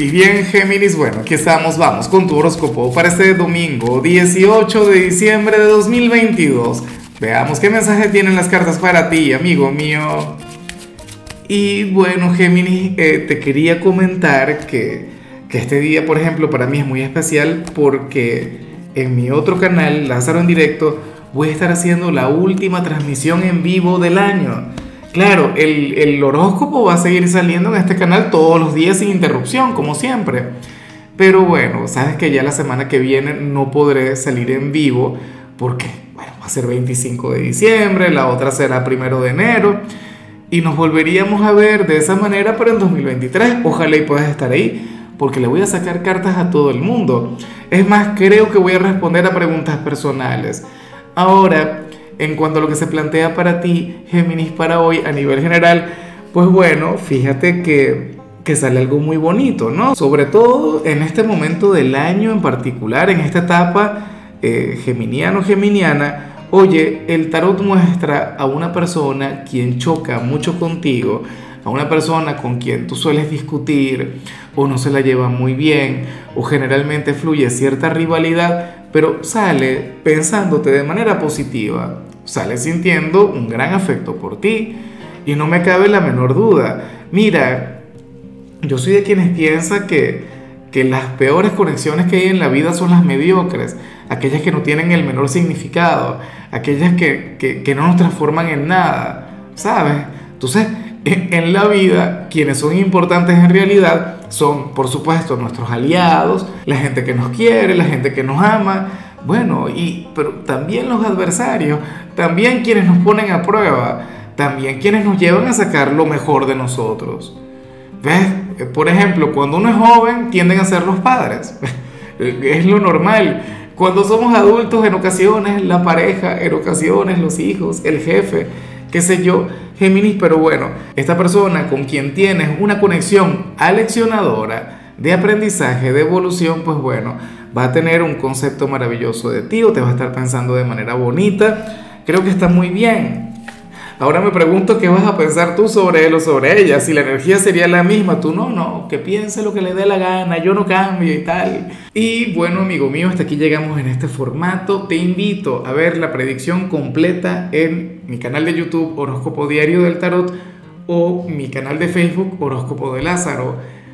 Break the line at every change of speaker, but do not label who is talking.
Y bien, Géminis, bueno, aquí estamos, vamos con tu horóscopo para este domingo 18 de diciembre de 2022. Veamos qué mensaje tienen las cartas para ti, amigo mío. Y bueno, Géminis, eh, te quería comentar que, que este día, por ejemplo, para mí es muy especial porque en mi otro canal, Lázaro en directo, voy a estar haciendo la última transmisión en vivo del año. Claro, el, horóscopo va a seguir saliendo en este canal todos los días sin interrupción, como siempre. Pero bueno, sabes que ya la semana que viene no podré salir en vivo porque, bueno, va a ser 25 de diciembre, la otra será primero de enero y nos volveríamos a ver de esa manera, pero en 2023. Ojalá y puedas estar ahí porque le voy a sacar cartas a todo el mundo. Es más, creo que voy a responder a preguntas personales. Ahora, en cuanto a lo que se plantea para ti, Géminis, para hoy a nivel general, pues bueno, fíjate que, sale algo muy bonito, ¿no? Sobre todo en este momento del año en particular, en esta etapa eh, geminiano-geminiana, Oye, el tarot muestra a una persona quien choca mucho contigo, a una persona con quien tú sueles discutir o no se la lleva muy bien o generalmente fluye cierta rivalidad, pero sale pensándote de manera positiva sale sintiendo un gran afecto por ti. Y no me cabe la menor duda. Mira, yo soy de quienes piensan que, que las peores conexiones que hay en la vida son las mediocres, aquellas que no tienen el menor significado, aquellas que, que, que no nos transforman en nada, ¿sabes? Entonces, en la vida, quienes son importantes en realidad son, por supuesto, nuestros aliados, la gente que nos quiere, la gente que nos ama, bueno, y, pero también los adversarios, también quienes nos ponen a prueba, también quienes nos llevan a sacar lo mejor de nosotros. ¿Ves? Eh, por ejemplo, cuando uno es joven, tienden a ser los padres. es lo normal. Cuando somos adultos, en ocasiones la pareja, en ocasiones los hijos, el jefe, qué sé yo, Géminis, pero bueno, esta persona con quien tienes una conexión aleccionadora de aprendizaje, de evolución, pues bueno, va a tener un concepto maravilloso de ti o te va a estar pensando de manera bonita. Creo que está muy bien. Ahora me pregunto qué vas a pensar tú sobre él o sobre ella. Si la energía sería la misma, tú no, no, que piense lo que le dé la gana, yo no cambio y tal. Y bueno, amigo mío, hasta aquí llegamos en este formato. Te invito a ver la predicción completa en mi canal de YouTube Horóscopo Diario del Tarot o mi canal de Facebook Horóscopo de Lázaro.